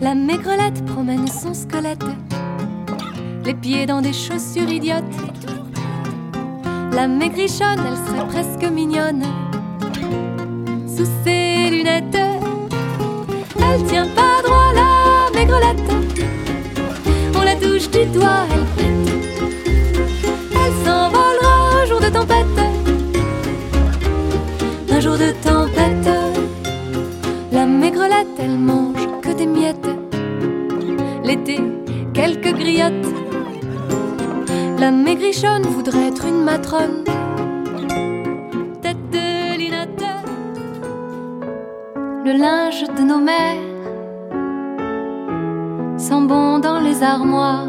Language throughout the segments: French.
La maigrelette promène son squelette, les pieds dans des chaussures idiotes. La maigrichonne, elle serait presque mignonne, sous ses lunettes. Elle tient pas droit la maigrelette, on la touche du doigt, elle pète. Elle s'envolera un jour de tempête, Maigrichonne voudrait être une matrone. Tête de linotte. Le linge de nos mères sent bon dans les armoires.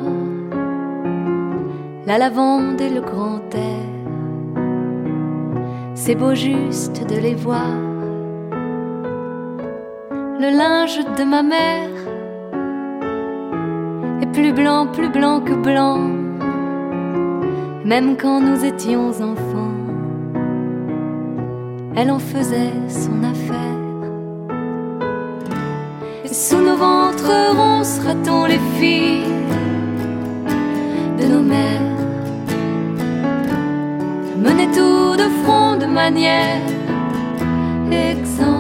La lavande et le grand air. C'est beau juste de les voir le linge de ma mère est plus blanc, plus blanc que blanc, même quand nous étions enfants. Elle en faisait son affaire. Et sous nos ventres ronds sera-t-on les filles de nos mères Mener tout de front de manière exemplaire.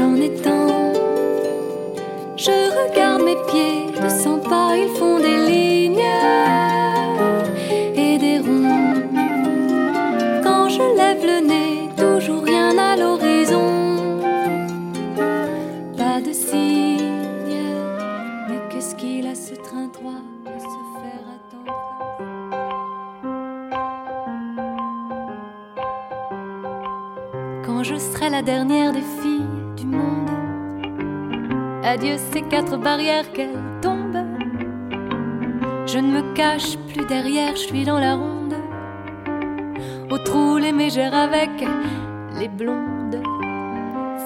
J'en ai tant. Je regarde mes pieds, de 100 pas, ils font des lignes et des ronds. Quand je lève le nez, toujours rien à l'horizon. Pas de signe, mais qu'est-ce qu'il a ce train droit à se faire attendre? quand je serai la dernière des filles. Adieu ces quatre barrières qu'elles tombent. Je ne me cache plus derrière, je suis dans la ronde. Au trou les mégères avec les blondes.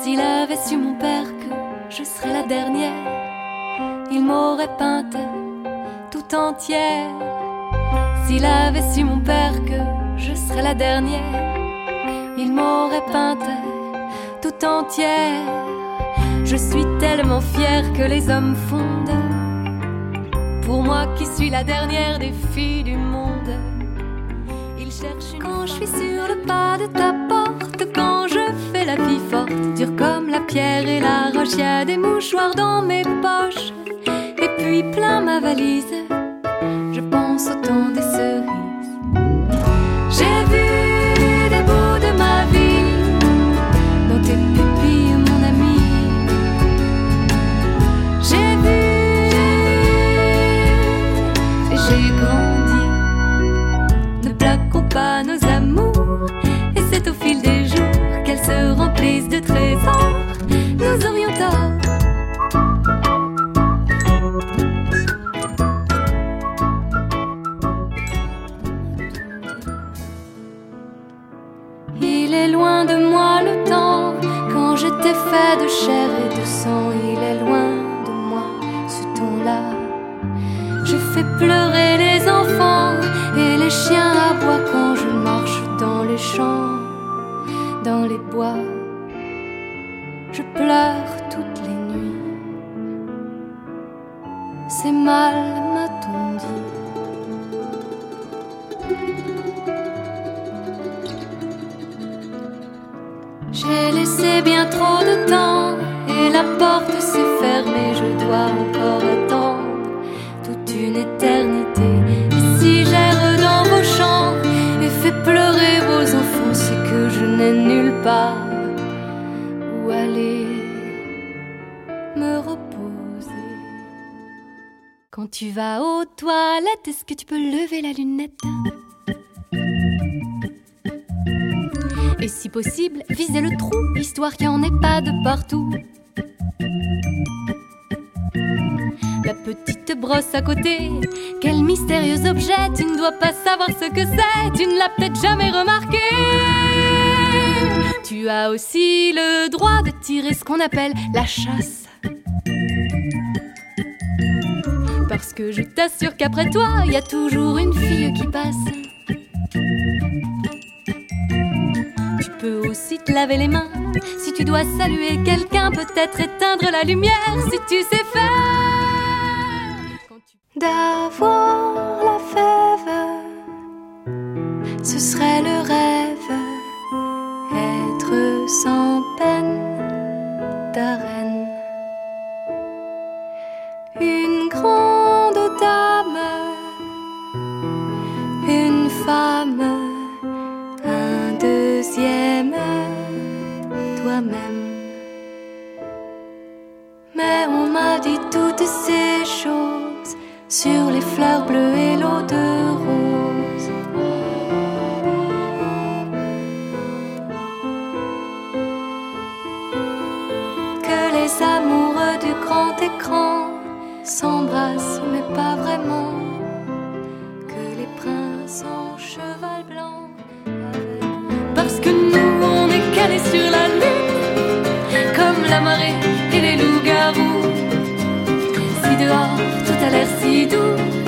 S'il avait su mon père que je serais la dernière, il m'aurait peinte tout entière. S'il avait su mon père que je serais la dernière, il m'aurait peinte tout entière. Je suis tellement fière que les hommes fondent. Pour moi qui suis la dernière des filles du monde, ils cherchent une quand je suis sur le pas de ta porte, quand je fais la vie forte, dure comme la pierre et la roche, y a des mouchoirs dans mes poches, et puis plein ma valise. Je pense au temps des cerises. J'ai grandi. Ne plaquons pas nos amours, et c'est au fil des jours qu'elles se remplissent de trésors. Nous aurions tort. Il est loin de moi le temps quand j'étais fait de chair et de sang. Il est loin Je fais pleurer les enfants et les chiens aboient quand je marche dans les champs, dans les bois. Je pleure toutes les nuits. C'est mal, m'a-t-on dit. J'ai laissé bien trop de temps et la porte s'est fermée. Je dois encore attendre Et si j'erre dans vos champs et fais pleurer vos enfants, c'est que je n'ai nulle part où aller me reposer. Quand tu vas aux toilettes, est-ce que tu peux lever la lunette? Et si possible, viser le trou, histoire qu'il n'y en ait pas de partout. La petite brosse à côté, quel mystérieux objet, tu ne dois pas savoir ce que c'est, tu ne l'as peut-être jamais remarqué. Tu as aussi le droit de tirer ce qu'on appelle la chasse. Parce que je t'assure qu'après toi, il y a toujours une fille qui passe. Tu peux aussi te laver les mains. Si tu dois saluer quelqu'un, peut-être éteindre la lumière si tu sais faire. D'avoir la fève, ce serait le rêve. Être sans peine d'arène. Une grande dame, une femme deuxième toi-même. Mais on m'a dit toutes ces sur les fleurs bleues et l'eau de rose. Que les amoureux du grand écran s'embrassent, mais pas vraiment. Que les princes en cheval blanc parce que nous on est calés sur la lune, comme la marée et les loups-garous. Si dehors tout a l'air si doux,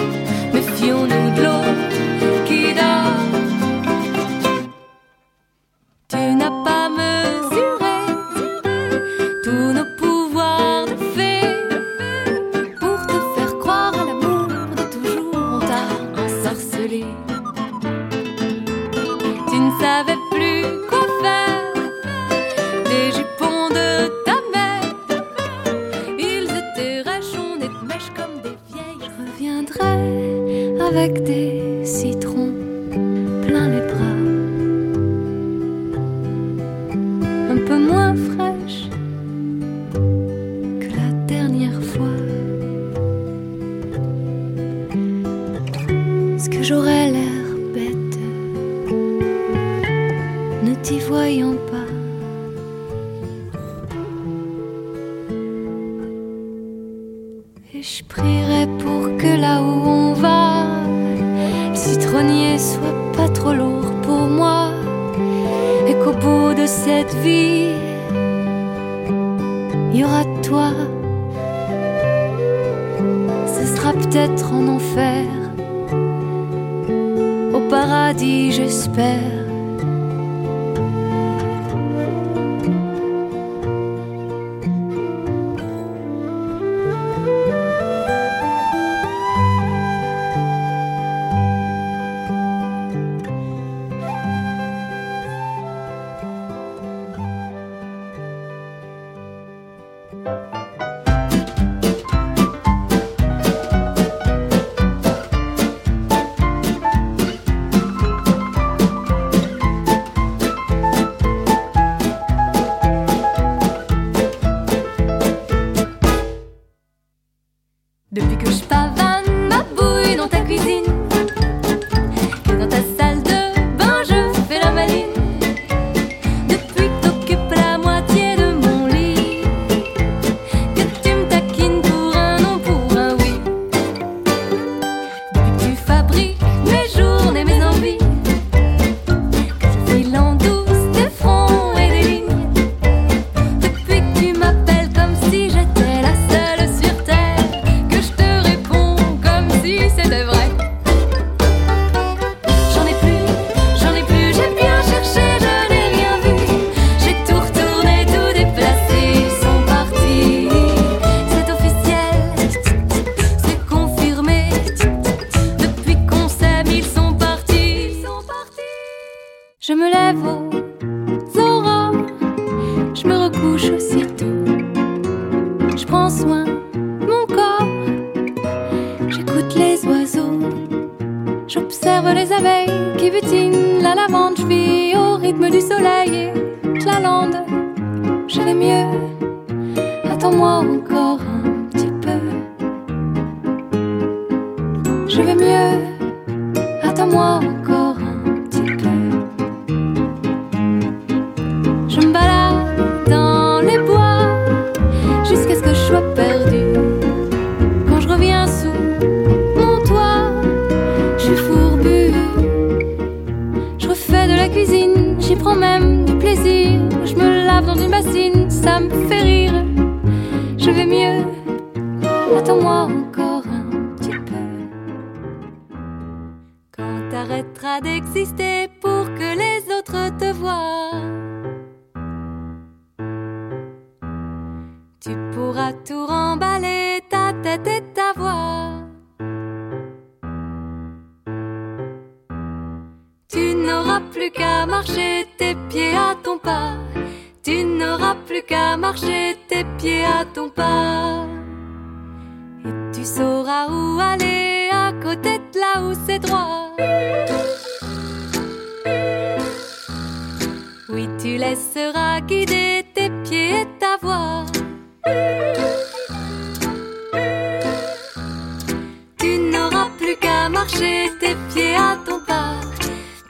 les abeilles qui butinent la lavande. Je vis au rythme du soleil et je la lande. Je vais mieux, attends-moi encore d'exister pour que les autres te voient, tu pourras tout remballer, ta tête et ta voix. Tu n'auras plus qu'à marcher tes pieds à ton pas. Tu n'auras plus qu'à marcher tes pieds à ton pas. Et tu sauras où aller à côté de là où c'est droit. Tu laisseras guider tes pieds et ta voix. Tu n'auras plus qu'à marcher tes pieds à ton pas.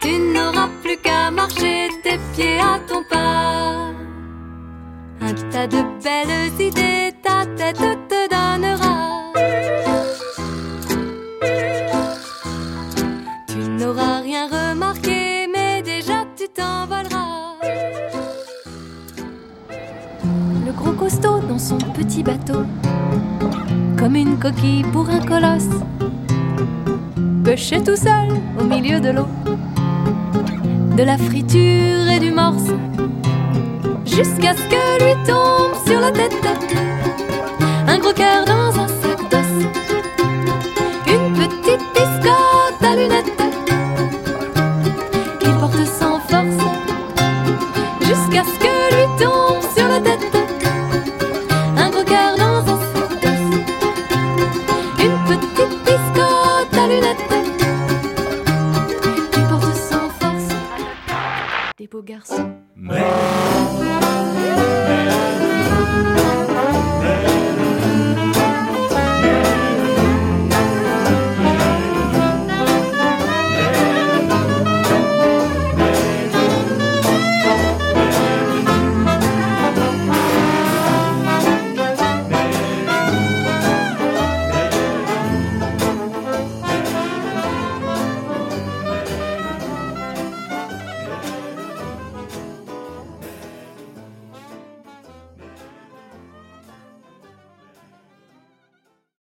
Tu n'auras plus qu'à marcher tes pieds à ton pas. Un tas de belles idées, ta tête te donnera. Son petit bateau, comme une coquille pour un colosse, pêchait tout seul au milieu de l'eau de la friture et du morse, jusqu'à ce que lui tombe sur la tête un gros cœur dans un sac d'os, une petite biscotte à lunettes qu'il